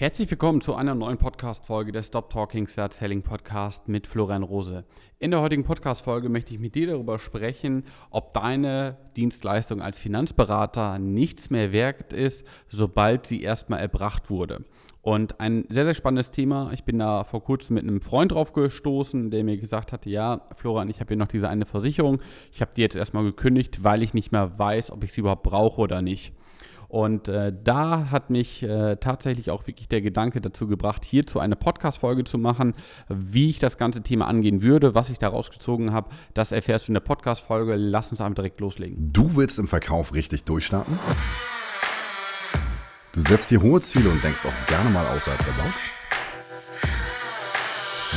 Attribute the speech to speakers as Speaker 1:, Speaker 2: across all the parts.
Speaker 1: Herzlich willkommen zu einer neuen Podcast-Folge der Stop Talking Start Selling Podcast mit Florian Rose. In der heutigen Podcast-Folge möchte ich mit dir darüber sprechen, ob deine Dienstleistung als Finanzberater nichts mehr wert ist, sobald sie erstmal erbracht wurde. Und ein sehr, sehr spannendes Thema. Ich bin da vor kurzem mit einem Freund drauf gestoßen, der mir gesagt hatte, ja, Florian, ich habe hier noch diese eine Versicherung. Ich habe die jetzt erstmal gekündigt, weil ich nicht mehr weiß, ob ich sie überhaupt brauche oder nicht. Und äh, da hat mich äh, tatsächlich auch wirklich der Gedanke dazu gebracht, hierzu eine Podcast-Folge zu machen, wie ich das ganze Thema angehen würde, was ich daraus gezogen habe. Das erfährst du in der Podcast-Folge. Lass uns einfach direkt loslegen.
Speaker 2: Du willst im Verkauf richtig durchstarten? Du setzt dir hohe Ziele und denkst auch gerne mal außerhalb der Box?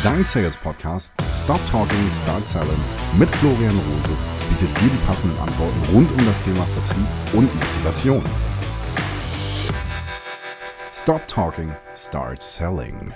Speaker 2: Dein Sales Podcast Stop Talking, Start Selling mit Florian Rose bietet dir die passenden Antworten rund um das Thema Vertrieb und Motivation. Stop Talking, Start Selling.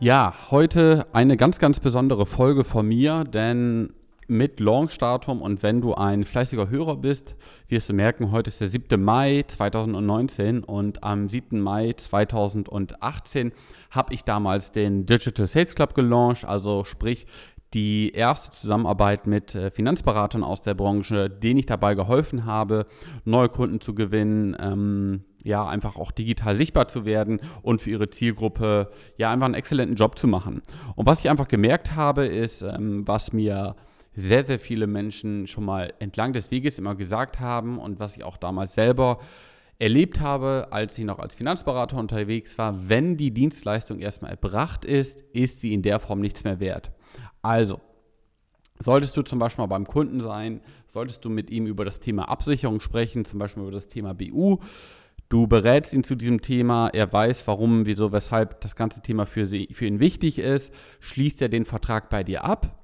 Speaker 1: Ja, heute eine ganz, ganz besondere Folge von mir, denn mit Launchdatum und wenn du ein fleißiger Hörer bist, wirst du merken, heute ist der 7. Mai 2019 und am 7. Mai 2018 habe ich damals den Digital Sales Club gelauncht, also sprich die erste Zusammenarbeit mit äh, Finanzberatern aus der Branche, denen ich dabei geholfen habe, neue Kunden zu gewinnen, ähm, ja, einfach auch digital sichtbar zu werden und für ihre Zielgruppe ja einfach einen exzellenten Job zu machen. Und was ich einfach gemerkt habe, ist, ähm, was mir sehr, sehr viele Menschen schon mal entlang des Weges immer gesagt haben und was ich auch damals selber erlebt habe, als ich noch als Finanzberater unterwegs war, wenn die Dienstleistung erstmal erbracht ist, ist sie in der Form nichts mehr wert. Also, solltest du zum Beispiel mal beim Kunden sein, solltest du mit ihm über das Thema Absicherung sprechen, zum Beispiel über das Thema BU, Du berätst ihn zu diesem Thema, er weiß, warum, wieso, weshalb das ganze Thema für, sie, für ihn wichtig ist, schließt er den Vertrag bei dir ab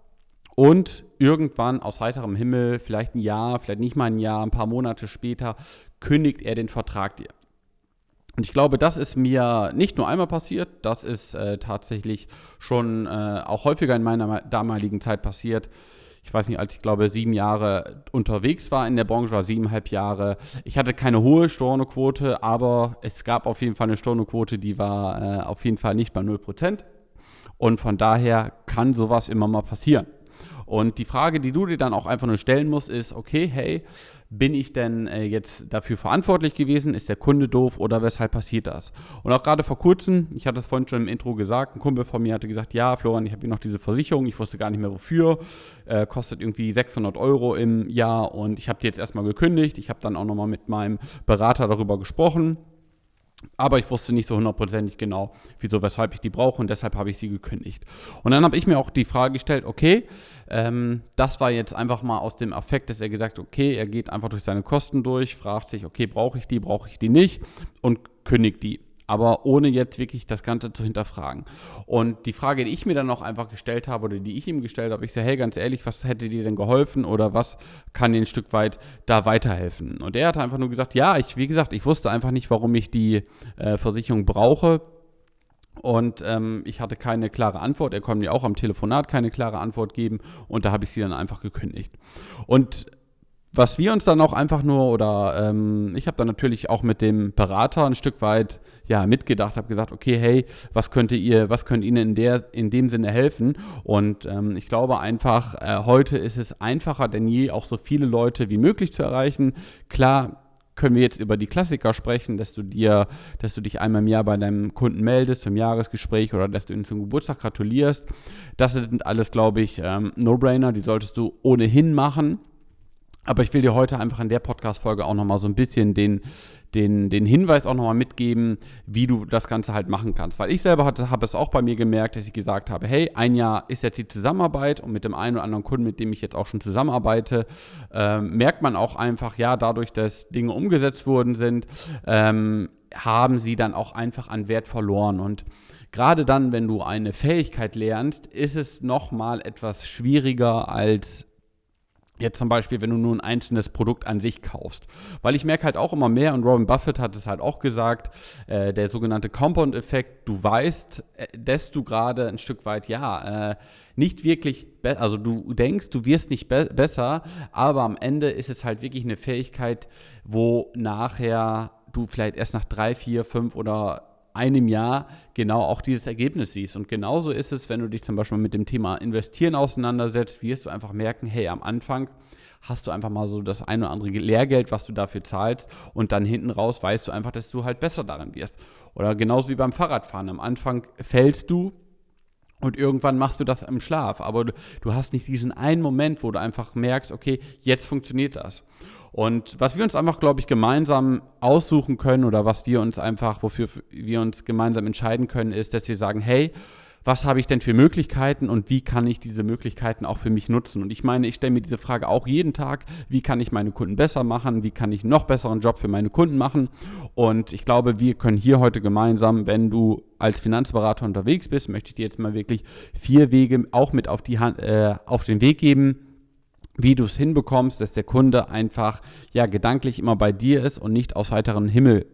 Speaker 1: und irgendwann aus heiterem Himmel, vielleicht ein Jahr, vielleicht nicht mal ein Jahr, ein paar Monate später, kündigt er den Vertrag dir. Und ich glaube, das ist mir nicht nur einmal passiert, das ist äh, tatsächlich schon äh, auch häufiger in meiner damaligen Zeit passiert ich weiß nicht, als ich glaube sieben Jahre unterwegs war in der Branche, oder siebeneinhalb Jahre. Ich hatte keine hohe Stornoquote, aber es gab auf jeden Fall eine Stornoquote, die war äh, auf jeden Fall nicht bei 0%. Und von daher kann sowas immer mal passieren. Und die Frage, die du dir dann auch einfach nur stellen musst, ist, okay, hey, bin ich denn äh, jetzt dafür verantwortlich gewesen? Ist der Kunde doof oder weshalb passiert das? Und auch gerade vor kurzem, ich hatte es vorhin schon im Intro gesagt, ein Kumpel von mir hatte gesagt, ja, Florian, ich habe hier noch diese Versicherung, ich wusste gar nicht mehr wofür, äh, kostet irgendwie 600 Euro im Jahr und ich habe die jetzt erstmal gekündigt. Ich habe dann auch nochmal mit meinem Berater darüber gesprochen aber ich wusste nicht so hundertprozentig genau, wieso, weshalb ich die brauche und deshalb habe ich sie gekündigt. Und dann habe ich mir auch die Frage gestellt, okay, ähm, das war jetzt einfach mal aus dem Affekt, dass er gesagt, okay, er geht einfach durch seine Kosten durch, fragt sich, okay, brauche ich die, brauche ich die nicht und kündigt die aber ohne jetzt wirklich das Ganze zu hinterfragen. Und die Frage, die ich mir dann noch einfach gestellt habe oder die ich ihm gestellt habe, ich sage, hey, ganz ehrlich, was hätte dir denn geholfen oder was kann dir ein Stück weit da weiterhelfen? Und er hat einfach nur gesagt, ja, ich, wie gesagt, ich wusste einfach nicht, warum ich die äh, Versicherung brauche. Und ähm, ich hatte keine klare Antwort. Er konnte mir auch am Telefonat keine klare Antwort geben. Und da habe ich sie dann einfach gekündigt. Und was wir uns dann auch einfach nur, oder ähm, ich habe dann natürlich auch mit dem Berater ein Stück weit ja, mitgedacht, habe gesagt, okay, hey, was könnte ihr, was könnte Ihnen in, der, in dem Sinne helfen? Und ähm, ich glaube einfach, äh, heute ist es einfacher denn je, auch so viele Leute wie möglich zu erreichen. Klar, können wir jetzt über die Klassiker sprechen, dass du dir, dass du dich einmal im Jahr bei deinem Kunden meldest zum Jahresgespräch oder dass du ihm zum Geburtstag gratulierst. Das sind alles, glaube ich, ähm, No-Brainer, die solltest du ohnehin machen. Aber ich will dir heute einfach in der Podcast-Folge auch nochmal so ein bisschen den, den, den Hinweis auch nochmal mitgeben, wie du das Ganze halt machen kannst. Weil ich selber habe es auch bei mir gemerkt, dass ich gesagt habe, hey, ein Jahr ist jetzt die Zusammenarbeit und mit dem einen oder anderen Kunden, mit dem ich jetzt auch schon zusammenarbeite, ähm, merkt man auch einfach, ja, dadurch, dass Dinge umgesetzt worden sind, ähm, haben sie dann auch einfach an Wert verloren. Und gerade dann, wenn du eine Fähigkeit lernst, ist es nochmal etwas schwieriger als Jetzt zum Beispiel, wenn du nur ein einzelnes Produkt an sich kaufst. Weil ich merke halt auch immer mehr, und Robin Buffett hat es halt auch gesagt, äh, der sogenannte Compound-Effekt, du weißt, äh, dass du gerade ein Stück weit, ja, äh, nicht wirklich, also du denkst, du wirst nicht be besser, aber am Ende ist es halt wirklich eine Fähigkeit, wo nachher du vielleicht erst nach drei, vier, fünf oder einem Jahr genau auch dieses Ergebnis siehst. Und genauso ist es, wenn du dich zum Beispiel mit dem Thema Investieren auseinandersetzt, wirst du einfach merken, hey, am Anfang hast du einfach mal so das ein oder andere Lehrgeld, was du dafür zahlst und dann hinten raus weißt du einfach, dass du halt besser darin wirst. Oder genauso wie beim Fahrradfahren. Am Anfang fällst du und irgendwann machst du das im Schlaf, aber du, du hast nicht diesen einen Moment, wo du einfach merkst, okay, jetzt funktioniert das. Und was wir uns einfach, glaube ich, gemeinsam aussuchen können oder was wir uns einfach, wofür wir uns gemeinsam entscheiden können, ist, dass wir sagen, hey, was habe ich denn für Möglichkeiten und wie kann ich diese Möglichkeiten auch für mich nutzen? Und ich meine, ich stelle mir diese Frage auch jeden Tag, wie kann ich meine Kunden besser machen? Wie kann ich noch besseren Job für meine Kunden machen? Und ich glaube, wir können hier heute gemeinsam, wenn du als Finanzberater unterwegs bist, möchte ich dir jetzt mal wirklich vier Wege auch mit auf, die Hand, äh, auf den Weg geben, wie du es hinbekommst, dass der Kunde einfach ja gedanklich immer bei dir ist und nicht aus heiterem Himmel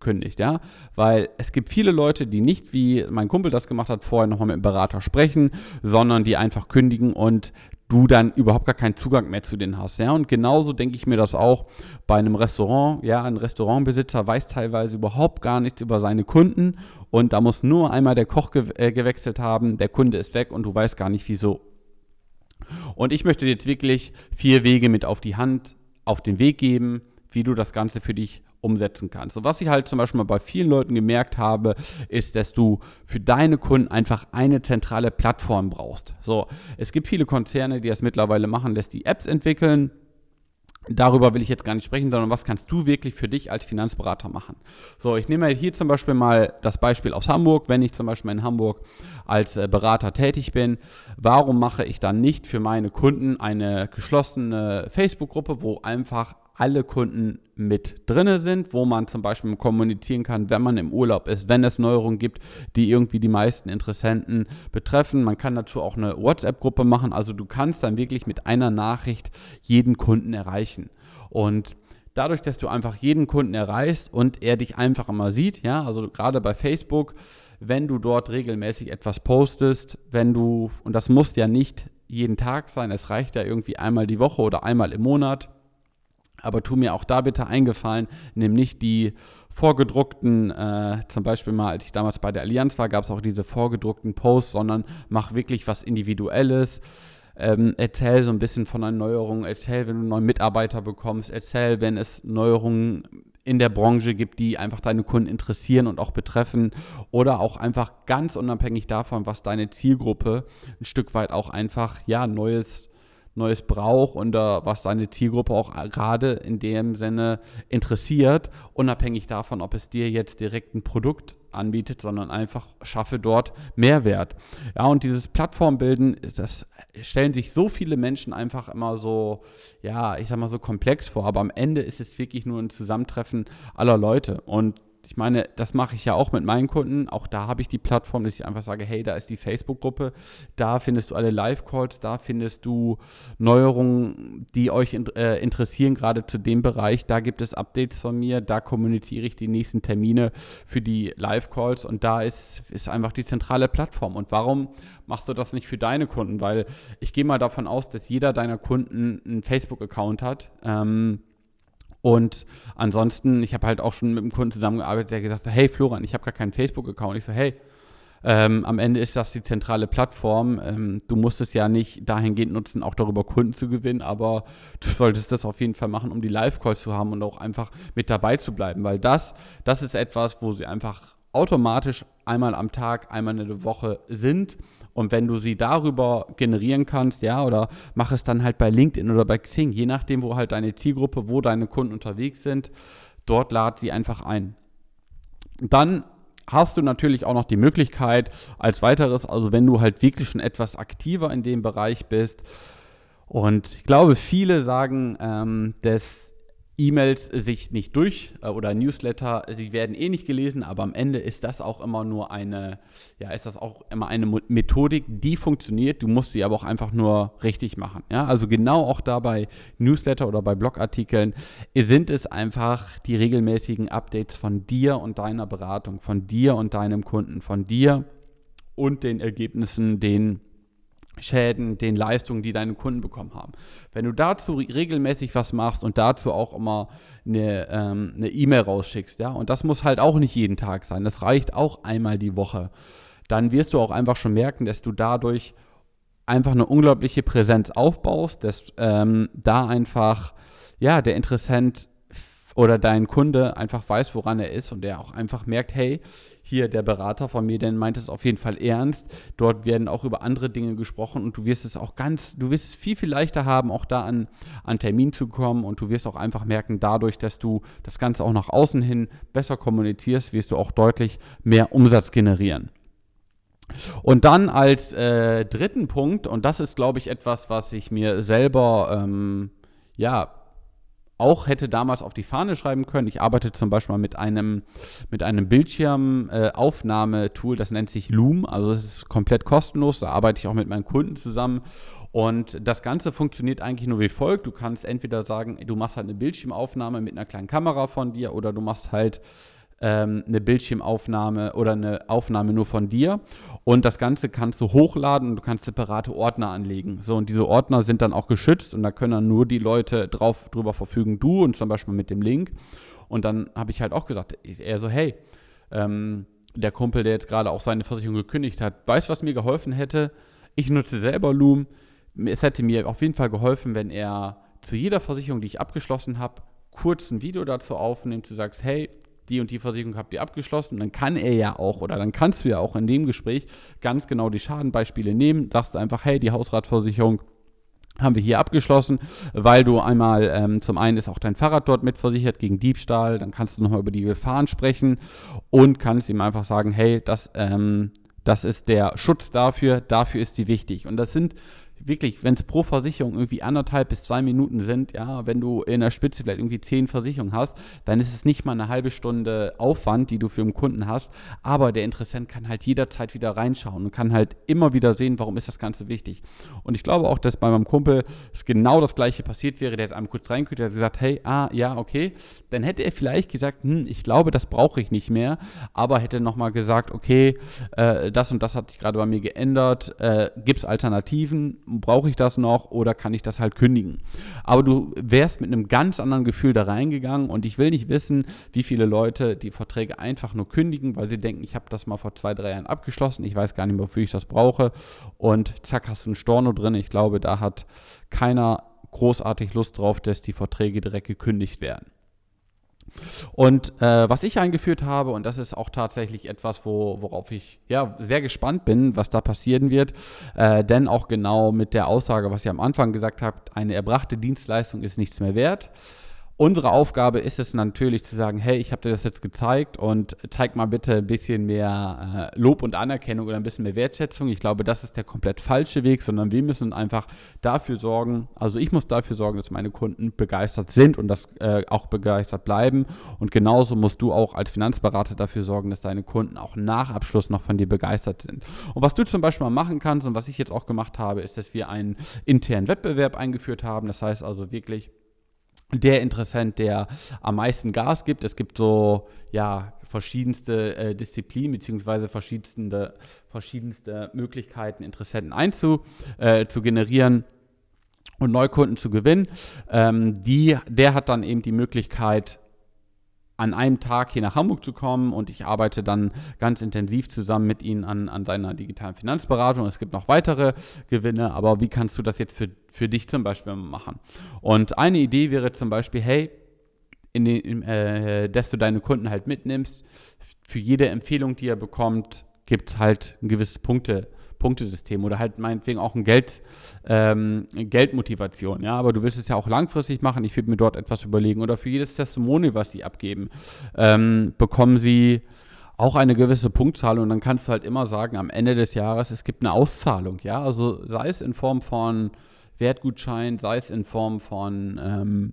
Speaker 1: kündigt, ja, weil es gibt viele Leute, die nicht, wie mein Kumpel das gemacht hat, vorher nochmal mit dem Berater sprechen, sondern die einfach kündigen und du dann überhaupt gar keinen Zugang mehr zu denen hast, ja, und genauso denke ich mir das auch bei einem Restaurant, ja, ein Restaurantbesitzer weiß teilweise überhaupt gar nichts über seine Kunden und da muss nur einmal der Koch ge äh, gewechselt haben, der Kunde ist weg und du weißt gar nicht wieso. Und ich möchte dir jetzt wirklich vier Wege mit auf die Hand, auf den Weg geben, wie du das Ganze für dich umsetzen kannst. Und was ich halt zum Beispiel mal bei vielen Leuten gemerkt habe, ist, dass du für deine Kunden einfach eine zentrale Plattform brauchst. So, es gibt viele Konzerne, die das mittlerweile machen, dass die Apps entwickeln Darüber will ich jetzt gar nicht sprechen, sondern was kannst du wirklich für dich als Finanzberater machen? So, ich nehme hier zum Beispiel mal das Beispiel aus Hamburg. Wenn ich zum Beispiel in Hamburg als äh, Berater tätig bin, warum mache ich dann nicht für meine Kunden eine geschlossene Facebook-Gruppe, wo einfach alle Kunden mit drinne sind, wo man zum Beispiel kommunizieren kann, wenn man im Urlaub ist, wenn es Neuerungen gibt, die irgendwie die meisten Interessenten betreffen. Man kann dazu auch eine WhatsApp-Gruppe machen. Also du kannst dann wirklich mit einer Nachricht jeden Kunden erreichen. Und dadurch, dass du einfach jeden Kunden erreichst und er dich einfach immer sieht, ja, also gerade bei Facebook, wenn du dort regelmäßig etwas postest, wenn du, und das muss ja nicht jeden Tag sein, es reicht ja irgendwie einmal die Woche oder einmal im Monat, aber tu mir auch da bitte eingefallen, nimm nicht die vorgedruckten, äh, zum Beispiel mal, als ich damals bei der Allianz war, gab es auch diese vorgedruckten Posts, sondern mach wirklich was Individuelles. Ähm, erzähl so ein bisschen von Erneuerungen, erzähl, wenn du einen neuen Mitarbeiter bekommst, erzähl, wenn es Neuerungen in der Branche gibt, die einfach deine Kunden interessieren und auch betreffen oder auch einfach ganz unabhängig davon, was deine Zielgruppe ein Stück weit auch einfach, ja, neues Neues braucht und uh, was seine Zielgruppe auch gerade in dem Sinne interessiert, unabhängig davon, ob es dir jetzt direkt ein Produkt anbietet, sondern einfach schaffe dort Mehrwert. Ja, und dieses Plattformbilden, das stellen sich so viele Menschen einfach immer so, ja, ich sag mal so komplex vor, aber am Ende ist es wirklich nur ein Zusammentreffen aller Leute und ich meine, das mache ich ja auch mit meinen Kunden. Auch da habe ich die Plattform, dass ich einfach sage, hey, da ist die Facebook-Gruppe, da findest du alle Live-Calls, da findest du Neuerungen, die euch äh, interessieren, gerade zu dem Bereich. Da gibt es Updates von mir, da kommuniziere ich die nächsten Termine für die Live-Calls und da ist, ist einfach die zentrale Plattform. Und warum machst du das nicht für deine Kunden? Weil ich gehe mal davon aus, dass jeder deiner Kunden einen Facebook-Account hat. Ähm, und ansonsten, ich habe halt auch schon mit einem Kunden zusammengearbeitet, der gesagt hat, hey Florian, ich habe gar keinen Facebook-Account. Ich so, hey, ähm, am Ende ist das die zentrale Plattform. Ähm, du musst es ja nicht dahingehend nutzen, auch darüber Kunden zu gewinnen, aber du solltest das auf jeden Fall machen, um die Live-Calls zu haben und auch einfach mit dabei zu bleiben, weil das, das ist etwas, wo sie einfach automatisch einmal am Tag, einmal in der Woche sind und wenn du sie darüber generieren kannst, ja, oder mach es dann halt bei LinkedIn oder bei Xing, je nachdem, wo halt deine Zielgruppe, wo deine Kunden unterwegs sind, dort lad sie einfach ein. Dann hast du natürlich auch noch die Möglichkeit als weiteres, also wenn du halt wirklich schon etwas aktiver in dem Bereich bist, und ich glaube, viele sagen, ähm, dass E-Mails sich nicht durch äh, oder Newsletter, sie werden eh nicht gelesen, aber am Ende ist das auch immer nur eine, ja, ist das auch immer eine Methodik, die funktioniert. Du musst sie aber auch einfach nur richtig machen. Ja, also genau auch dabei Newsletter oder bei Blogartikeln sind es einfach die regelmäßigen Updates von dir und deiner Beratung, von dir und deinem Kunden, von dir und den Ergebnissen, den Schäden, den Leistungen, die deine Kunden bekommen haben. Wenn du dazu regelmäßig was machst und dazu auch immer eine ähm, E-Mail rausschickst, ja, und das muss halt auch nicht jeden Tag sein, das reicht auch einmal die Woche, dann wirst du auch einfach schon merken, dass du dadurch einfach eine unglaubliche Präsenz aufbaust, dass ähm, da einfach, ja, der Interessent oder dein Kunde einfach weiß, woran er ist und der auch einfach merkt, hey, hier der Berater von mir, der meint es auf jeden Fall ernst. Dort werden auch über andere Dinge gesprochen und du wirst es auch ganz, du wirst es viel, viel leichter haben, auch da an, an Termin zu kommen und du wirst auch einfach merken, dadurch, dass du das Ganze auch nach außen hin besser kommunizierst, wirst du auch deutlich mehr Umsatz generieren. Und dann als äh, dritten Punkt, und das ist, glaube ich, etwas, was ich mir selber, ähm, ja, auch hätte damals auf die Fahne schreiben können. Ich arbeite zum Beispiel mit einem, mit einem Bildschirmaufnahmetool, äh, das nennt sich Loom. Also es ist komplett kostenlos. Da arbeite ich auch mit meinen Kunden zusammen. Und das Ganze funktioniert eigentlich nur wie folgt. Du kannst entweder sagen, du machst halt eine Bildschirmaufnahme mit einer kleinen Kamera von dir oder du machst halt ähm, eine Bildschirmaufnahme oder eine Aufnahme nur von dir. Und das Ganze kannst du hochladen und du kannst separate Ordner anlegen. So, und diese Ordner sind dann auch geschützt und da können dann nur die Leute drauf, drüber verfügen, du und zum Beispiel mit dem Link. Und dann habe ich halt auch gesagt, er so, hey, ähm, der Kumpel, der jetzt gerade auch seine Versicherung gekündigt hat, weißt du, was mir geholfen hätte? Ich nutze selber Loom. Es hätte mir auf jeden Fall geholfen, wenn er zu jeder Versicherung, die ich abgeschlossen habe, kurz ein Video dazu aufnimmt, du sagst, hey, die und die Versicherung habt ihr abgeschlossen. dann kann er ja auch oder dann kannst du ja auch in dem Gespräch ganz genau die Schadenbeispiele nehmen. Sagst einfach, hey, die Hausratversicherung haben wir hier abgeschlossen, weil du einmal ähm, zum einen ist auch dein Fahrrad dort mitversichert gegen Diebstahl, dann kannst du nochmal über die Gefahren sprechen und kannst ihm einfach sagen, hey, das, ähm, das ist der Schutz dafür, dafür ist die wichtig. Und das sind wirklich, wenn es pro Versicherung irgendwie anderthalb bis zwei Minuten sind, ja, wenn du in der Spitze vielleicht irgendwie zehn Versicherungen hast, dann ist es nicht mal eine halbe Stunde Aufwand, die du für einen Kunden hast, aber der Interessent kann halt jederzeit wieder reinschauen und kann halt immer wieder sehen, warum ist das Ganze wichtig. Und ich glaube auch, dass bei meinem Kumpel es genau das gleiche passiert wäre, der hat einmal kurz reingekühlt, der hat gesagt, hey, ah, ja, okay, dann hätte er vielleicht gesagt, hm, ich glaube, das brauche ich nicht mehr, aber hätte nochmal gesagt, okay, äh, das und das hat sich gerade bei mir geändert, äh, gibt es Alternativen, brauche ich das noch oder kann ich das halt kündigen? Aber du wärst mit einem ganz anderen Gefühl da reingegangen und ich will nicht wissen, wie viele Leute die Verträge einfach nur kündigen, weil sie denken, ich habe das mal vor zwei, drei Jahren abgeschlossen, ich weiß gar nicht wofür ich das brauche und zack, hast du einen Storno drin. Ich glaube, da hat keiner großartig Lust drauf, dass die Verträge direkt gekündigt werden. Und äh, was ich eingeführt habe, und das ist auch tatsächlich etwas, wo, worauf ich ja sehr gespannt bin, was da passieren wird, äh, denn auch genau mit der Aussage, was ihr am Anfang gesagt habt, eine erbrachte Dienstleistung ist nichts mehr wert. Unsere Aufgabe ist es natürlich zu sagen, hey, ich habe dir das jetzt gezeigt und zeig mal bitte ein bisschen mehr äh, Lob und Anerkennung oder ein bisschen mehr Wertschätzung. Ich glaube, das ist der komplett falsche Weg, sondern wir müssen einfach dafür sorgen, also ich muss dafür sorgen, dass meine Kunden begeistert sind und das äh, auch begeistert bleiben. Und genauso musst du auch als Finanzberater dafür sorgen, dass deine Kunden auch nach Abschluss noch von dir begeistert sind. Und was du zum Beispiel mal machen kannst und was ich jetzt auch gemacht habe, ist, dass wir einen internen Wettbewerb eingeführt haben. Das heißt also wirklich, der Interessent, der am meisten Gas gibt. Es gibt so, ja, verschiedenste äh, Disziplinen beziehungsweise verschiedenste, verschiedenste Möglichkeiten, Interessenten einzu, äh, zu generieren und Neukunden zu gewinnen. Ähm, die, der hat dann eben die Möglichkeit, an einem Tag hier nach Hamburg zu kommen und ich arbeite dann ganz intensiv zusammen mit Ihnen an, an seiner digitalen Finanzberatung. Es gibt noch weitere Gewinne, aber wie kannst du das jetzt für, für dich zum Beispiel machen? Und eine Idee wäre zum Beispiel, hey, in den, äh, dass du deine Kunden halt mitnimmst. Für jede Empfehlung, die er bekommt, gibt es halt ein gewisses Punkte, Punktesystem oder halt meinetwegen auch ein Geld, ähm, Geldmotivation. Ja, aber du willst es ja auch langfristig machen. Ich würde mir dort etwas überlegen. Oder für jedes Testimonial, was sie abgeben, ähm, bekommen sie auch eine gewisse Punktzahl und dann kannst du halt immer sagen, am Ende des Jahres, es gibt eine Auszahlung, ja, also sei es in Form von Wertgutschein, sei es in Form von ähm,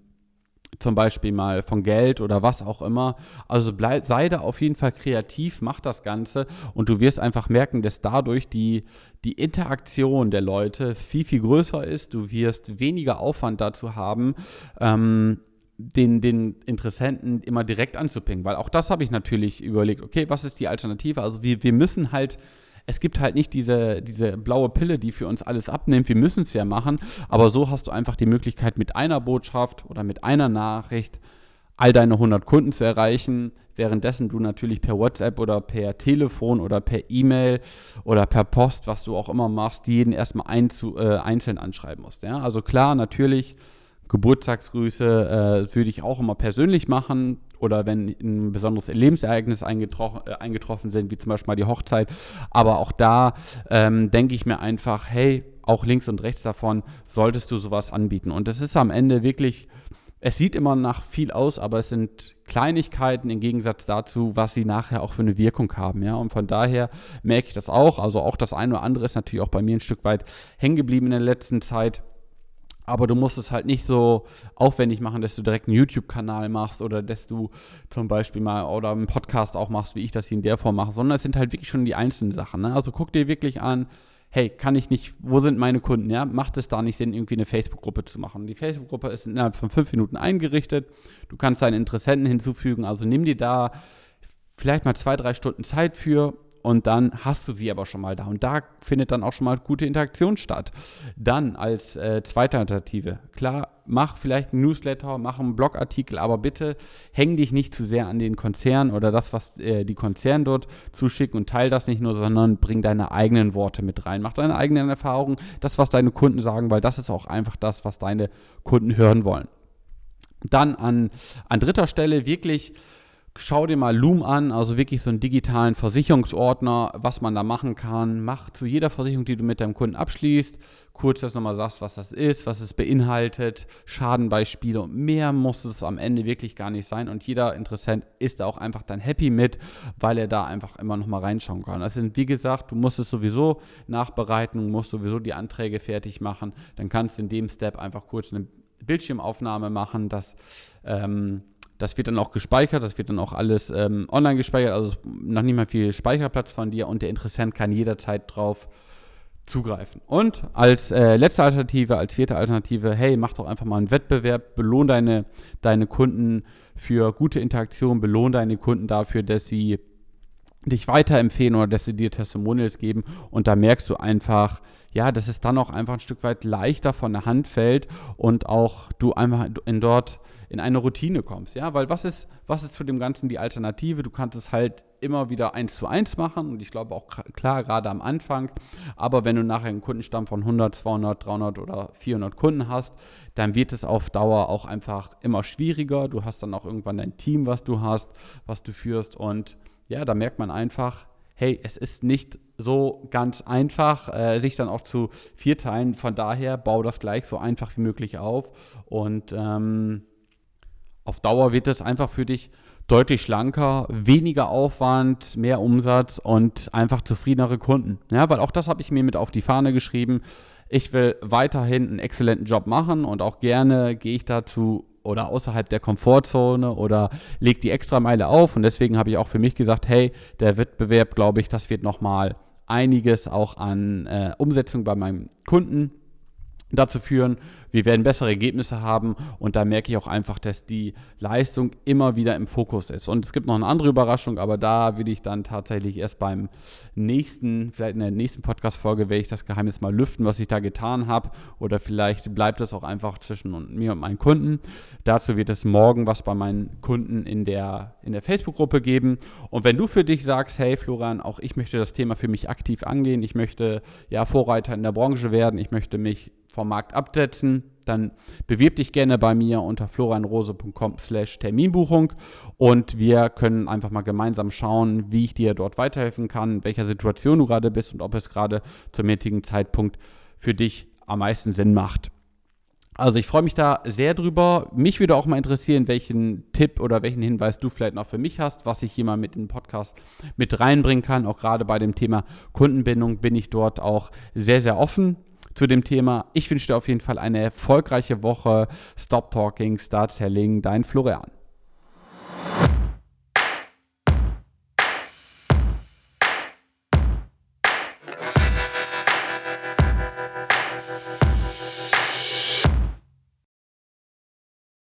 Speaker 1: zum Beispiel mal von Geld oder was auch immer. Also bleib, sei da auf jeden Fall kreativ, mach das Ganze und du wirst einfach merken, dass dadurch die, die Interaktion der Leute viel, viel größer ist. Du wirst weniger Aufwand dazu haben, ähm, den, den Interessenten immer direkt anzupingen, weil auch das habe ich natürlich überlegt, okay, was ist die Alternative? Also wir, wir müssen halt es gibt halt nicht diese, diese blaue Pille, die für uns alles abnimmt. Wir müssen es ja machen, aber so hast du einfach die Möglichkeit, mit einer Botschaft oder mit einer Nachricht all deine 100 Kunden zu erreichen, währenddessen du natürlich per WhatsApp oder per Telefon oder per E-Mail oder per Post, was du auch immer machst, jeden erstmal ein, zu, äh, einzeln anschreiben musst. Ja? Also klar, natürlich, Geburtstagsgrüße äh, würde ich auch immer persönlich machen oder wenn ein besonderes Lebensereignis eingetroffen, äh, eingetroffen sind, wie zum Beispiel mal die Hochzeit. Aber auch da ähm, denke ich mir einfach, hey, auch links und rechts davon solltest du sowas anbieten. Und das ist am Ende wirklich es sieht immer nach viel aus, aber es sind Kleinigkeiten im Gegensatz dazu, was sie nachher auch für eine Wirkung haben. Ja? Und von daher merke ich das auch. Also auch das eine oder andere ist natürlich auch bei mir ein Stück weit hängen geblieben in der letzten Zeit. Aber du musst es halt nicht so aufwendig machen, dass du direkt einen YouTube-Kanal machst oder dass du zum Beispiel mal oder einen Podcast auch machst, wie ich das hier in der Form mache, sondern es sind halt wirklich schon die einzelnen Sachen. Ne? Also guck dir wirklich an, hey, kann ich nicht, wo sind meine Kunden? Ja, macht es da nicht Sinn, irgendwie eine Facebook-Gruppe zu machen? Die Facebook-Gruppe ist innerhalb von fünf Minuten eingerichtet. Du kannst deine Interessenten hinzufügen. Also nimm dir da vielleicht mal zwei, drei Stunden Zeit für und dann hast du sie aber schon mal da. Und da findet dann auch schon mal gute Interaktion statt. Dann als äh, zweite Alternative, klar, mach vielleicht einen Newsletter, mach einen Blogartikel, aber bitte häng dich nicht zu sehr an den Konzern oder das, was äh, die Konzerne dort zuschicken und teil das nicht nur, sondern bring deine eigenen Worte mit rein. Mach deine eigenen Erfahrungen, das, was deine Kunden sagen, weil das ist auch einfach das, was deine Kunden hören wollen. Dann an, an dritter Stelle wirklich Schau dir mal Loom an, also wirklich so einen digitalen Versicherungsordner, was man da machen kann. Mach zu jeder Versicherung, die du mit deinem Kunden abschließt, kurz das nochmal sagst, was das ist, was es beinhaltet, Schadenbeispiele und mehr muss es am Ende wirklich gar nicht sein. Und jeder Interessent ist da auch einfach dann happy mit, weil er da einfach immer nochmal reinschauen kann. Also wie gesagt, du musst es sowieso nachbereiten, musst sowieso die Anträge fertig machen. Dann kannst du in dem Step einfach kurz eine Bildschirmaufnahme machen, dass ähm, das wird dann auch gespeichert, das wird dann auch alles ähm, online gespeichert, also noch nicht mal viel Speicherplatz von dir und der Interessent kann jederzeit drauf zugreifen. Und als äh, letzte Alternative, als vierte Alternative, hey, mach doch einfach mal einen Wettbewerb, belohn deine, deine Kunden für gute Interaktion, belohn deine Kunden dafür, dass sie dich weiterempfehlen oder dass sie dir Testimonials geben und da merkst du einfach, ja, dass es dann auch einfach ein Stück weit leichter von der Hand fällt und auch du einfach in dort in eine Routine kommst, ja, weil was ist, was ist zu dem Ganzen die Alternative? Du kannst es halt immer wieder eins zu eins machen und ich glaube auch klar, gerade am Anfang, aber wenn du nachher einen Kundenstamm von 100, 200, 300 oder 400 Kunden hast, dann wird es auf Dauer auch einfach immer schwieriger. Du hast dann auch irgendwann dein Team, was du hast, was du führst und ja, da merkt man einfach, hey, es ist nicht so ganz einfach, äh, sich dann auch zu vierteilen. Von daher bau das gleich so einfach wie möglich auf und ähm, auf Dauer wird es einfach für dich deutlich schlanker, weniger Aufwand, mehr Umsatz und einfach zufriedenere Kunden. Ja, weil auch das habe ich mir mit auf die Fahne geschrieben. Ich will weiterhin einen exzellenten Job machen und auch gerne gehe ich dazu oder außerhalb der Komfortzone oder leg die Extrameile auf. Und deswegen habe ich auch für mich gesagt, hey, der Wettbewerb, glaube ich, das wird nochmal einiges auch an äh, Umsetzung bei meinem Kunden dazu führen, wir werden bessere Ergebnisse haben und da merke ich auch einfach, dass die Leistung immer wieder im Fokus ist. Und es gibt noch eine andere Überraschung, aber da will ich dann tatsächlich erst beim nächsten, vielleicht in der nächsten Podcast-Folge, werde ich das Geheimnis mal lüften, was ich da getan habe. Oder vielleicht bleibt es auch einfach zwischen mir und meinen Kunden. Dazu wird es morgen was bei meinen Kunden in der, in der Facebook-Gruppe geben. Und wenn du für dich sagst, hey Florian, auch ich möchte das Thema für mich aktiv angehen, ich möchte ja Vorreiter in der Branche werden, ich möchte mich vom Markt absetzen, dann bewirb dich gerne bei mir unter florianrose.com slash Terminbuchung und wir können einfach mal gemeinsam schauen, wie ich dir dort weiterhelfen kann, in welcher Situation du gerade bist und ob es gerade zum jetzigen Zeitpunkt für dich am meisten Sinn macht. Also ich freue mich da sehr drüber. Mich würde auch mal interessieren, welchen Tipp oder welchen Hinweis du vielleicht noch für mich hast, was ich hier mal mit in den Podcast mit reinbringen kann. Auch gerade bei dem Thema Kundenbindung bin ich dort auch sehr, sehr offen zu dem Thema. Ich wünsche dir auf jeden Fall eine erfolgreiche Woche. Stop Talking, Start Selling, dein Florian.